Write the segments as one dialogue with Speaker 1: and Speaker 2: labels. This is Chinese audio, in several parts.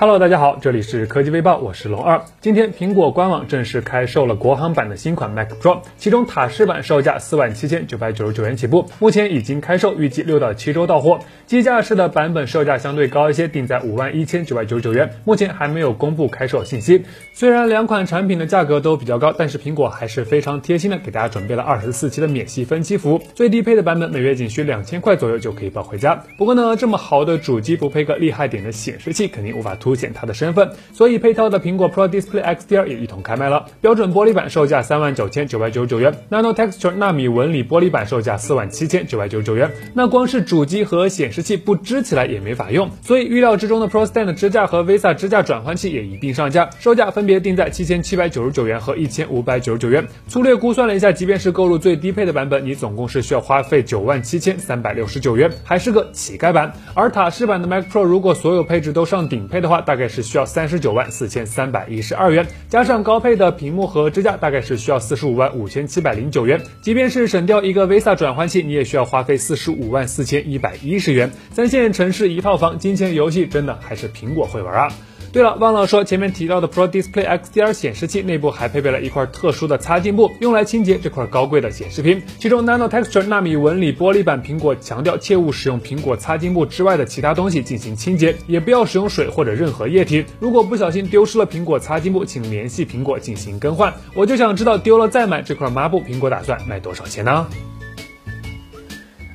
Speaker 1: Hello，大家好，这里是科技微报，我是龙二。今天苹果官网正式开售了国行版的新款 Mac Pro，其中塔式版售价四万七千九百九十九元起步，目前已经开售，预计六到七周到货。机架式的版本售价相对高一些，定在五万一千九百九十九元，目前还没有公布开售信息。虽然两款产品的价格都比较高，但是苹果还是非常贴心的给大家准备了二十四期的免息分期服务，最低配的版本每月仅需两千块左右就可以抱回家。不过呢，这么好的主机不配个厉害点的显示器，肯定无法突凸显它的身份。所以配套的苹果 Pro Display XDR 也一同开卖了。标准玻璃版售价三万九千九百九十九元，Nano Texture 纳米纹理玻璃版售价四万七千九百九十九元。那光是主机和显示器不支起来也没法用，所以预料之中的 Pro Stand 支架和 VESA 支架转换器也一并上架，售价分别定在七千七百九十九元和一千五百九十九元。粗略估算了一下，即便是购入最低配的版本，你总共是需要花费九万七千三百六十九元，还是个乞丐版。而塔式版的 Mac Pro 如果所有配置都上顶配的话，大概是需要三。十九万四千三百一十二元，加上高配的屏幕和支架，大概是需要四十五万五千七百零九元。即便是省掉一个 visa 转换器，你也需要花费四十五万四千一百一十元。三线城市一套房，金钱游戏真的还是苹果会玩啊！对了，忘了说，前面提到的 Pro Display XDR 显示器内部还配备了一块特殊的擦镜布，用来清洁这块高贵的显示屏。其中 Nano Texture 纳米纹理玻璃板，苹果强调切勿使用苹果擦镜布之外的其他东西进行清洁，也不要使用水或者任何液体。如果不小心丢失了苹果擦镜布，请联系苹果进行更换。我就想知道丢了再买这块抹布，苹果打算卖多少钱呢？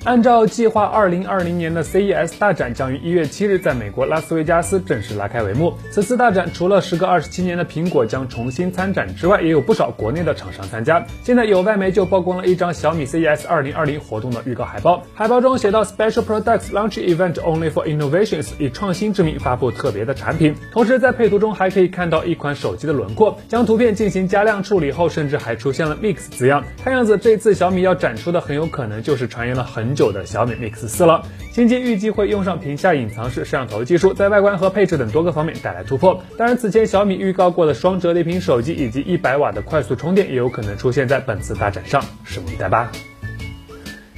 Speaker 1: 按照计划，二零二零年的 CES 大展将于一月七日在美国拉斯维加斯正式拉开帷幕。此次大展除了时隔二十七年的苹果将重新参展之外，也有不少国内的厂商参加。现在有外媒就曝光了一张小米 CES 二零二零活动的预告海报，海报中写到 Special Products Launch Event Only for Innovations，以创新之名发布特别的产品。同时在配图中还可以看到一款手机的轮廓，将图片进行加亮处理后，甚至还出现了 Mix 字样。看样子这次小米要展出的很有可能就是传言了很。久的小米 Mix 四了，新机预计会用上屏下隐藏式摄像头技术，在外观和配置等多个方面带来突破。当然，此前小米预告过的双折叠屏手机以及一百瓦的快速充电，也有可能出现在本次大展上，拭目以待吧。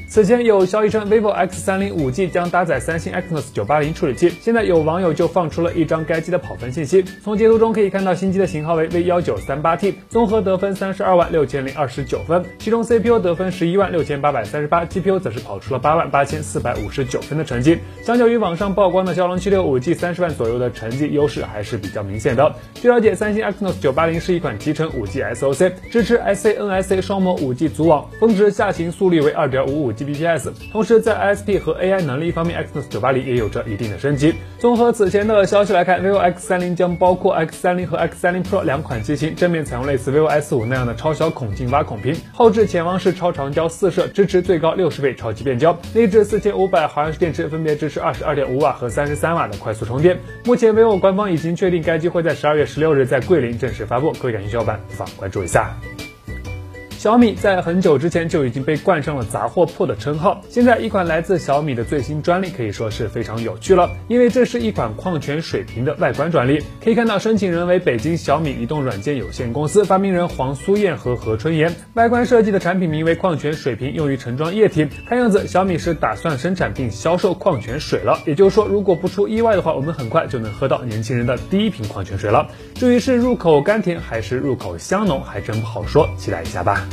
Speaker 1: 此前有消息称，vivo X30 5G 将搭载三星 Exynos 980处理器。现在有网友就放出了一张该机的跑分信息。从截图中可以看到，新机的型号为 V1938T，综合得分三十二万六千零二十九分，其中 CPU 得分十一万六千八百三十八，GPU 则是跑出了八万八千四百五十九分的成绩。相较于网上曝光的骁龙七六五 G，三十万左右的成绩优势还是比较明显的。据了解，三星 Exynos 980是一款集成 5G SoC，支持 SANSA 双模 5G 组网，峰值下行速率为二点五五 G。Bps，同时在 ISP 和 AI 能力方面，Exynos 980也有着一定的升级。综合此前的消息来看，vivo X30 将包括 X30 和 X30 Pro 两款机型，正面采用类似 vivo S5 那样的超小孔径挖孔屏，后置潜望式超长焦四摄，支持最高六十倍超级变焦，内置四千五百毫安时电池，分别支持二十二点五瓦和三十三瓦的快速充电。目前 vivo 官方已经确定该机会在十二月十六日在桂林正式发布，各位感兴趣小伙伴不妨关注一下。小米在很久之前就已经被冠上了杂货铺的称号。现在一款来自小米的最新专利可以说是非常有趣了，因为这是一款矿泉水瓶的外观专利。可以看到，申请人为北京小米移动软件有限公司，发明人黄苏燕和何春妍。外观设计的产品名为矿泉水瓶，用于盛装液体。看样子，小米是打算生产并销售矿泉水了。也就是说，如果不出意外的话，我们很快就能喝到年轻人的第一瓶矿泉水了。至于是入口甘甜还是入口香浓，还真不好说，期待一下吧。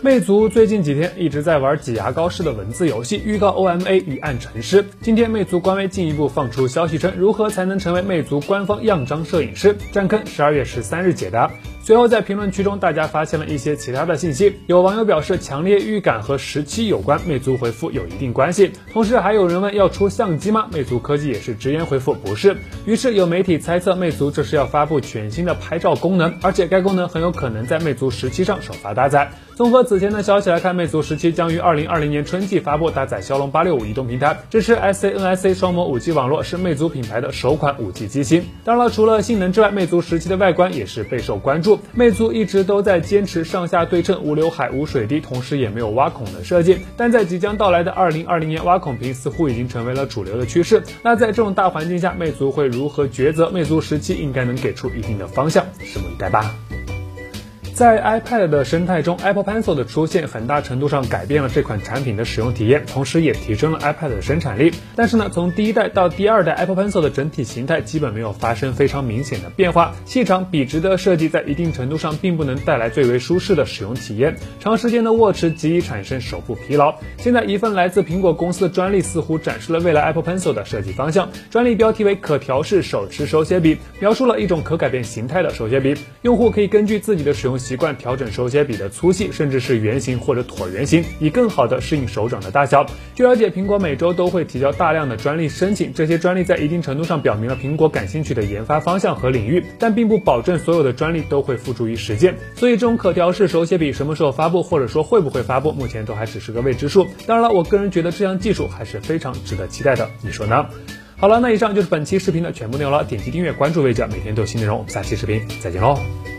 Speaker 1: 魅族最近几天一直在玩挤牙膏式的文字游戏，预告 OMA 与暗沉师。今天魅族官微进一步放出消息称，如何才能成为魅族官方样张摄影师？占坑十二月十三日解答。随后在评论区中，大家发现了一些其他的信息。有网友表示强烈预感和时期有关，魅族回复有一定关系。同时还有人问要出相机吗？魅族科技也是直言回复不是。于是有媒体猜测魅族这是要发布全新的拍照功能，而且该功能很有可能在魅族十七上首发搭载。综合此前的消息来看，魅族十七将于二零二零年春季发布，搭载骁龙八六五移动平台，支持 SANSA 双模五 G 网络，是魅族品牌的首款五 G 机型。当然了，除了性能之外，魅族十七的外观也是备受关注。魅族一直都在坚持上下对称、无刘海、无水滴，同时也没有挖孔的设计。但在即将到来的二零二零年，挖孔屏似乎已经成为了主流的趋势。那在这种大环境下，魅族会如何抉择？魅族十七应该能给出一定的方向，拭目以待吧。在 iPad 的生态中，Apple Pencil 的出现很大程度上改变了这款产品的使用体验，同时也提升了 iPad 的生产力。但是呢，从第一代到第二代，Apple Pencil 的整体形态基本没有发生非常明显的变化。细长笔直的设计在一定程度上并不能带来最为舒适的使用体验，长时间的握持极易产生手部疲劳。现在，一份来自苹果公司的专利似乎展示了未来 Apple Pencil 的设计方向。专利标题为“可调式手持手写笔”，描述了一种可改变形态的手写笔，用户可以根据自己的使用。习惯调整手写笔的粗细，甚至是圆形或者椭圆形，以更好的适应手掌的大小。据了解，苹果每周都会提交大量的专利申请，这些专利在一定程度上表明了苹果感兴趣的研发方向和领域，但并不保证所有的专利都会付诸于实践。所以，这种可调式手写笔什么时候发布，或者说会不会发布，目前都还只是个未知数。当然了，我个人觉得这项技术还是非常值得期待的，你说呢？好了，那以上就是本期视频的全部内容了。点击订阅关注魏哲，每天都有新内容。我们下期视频再见喽。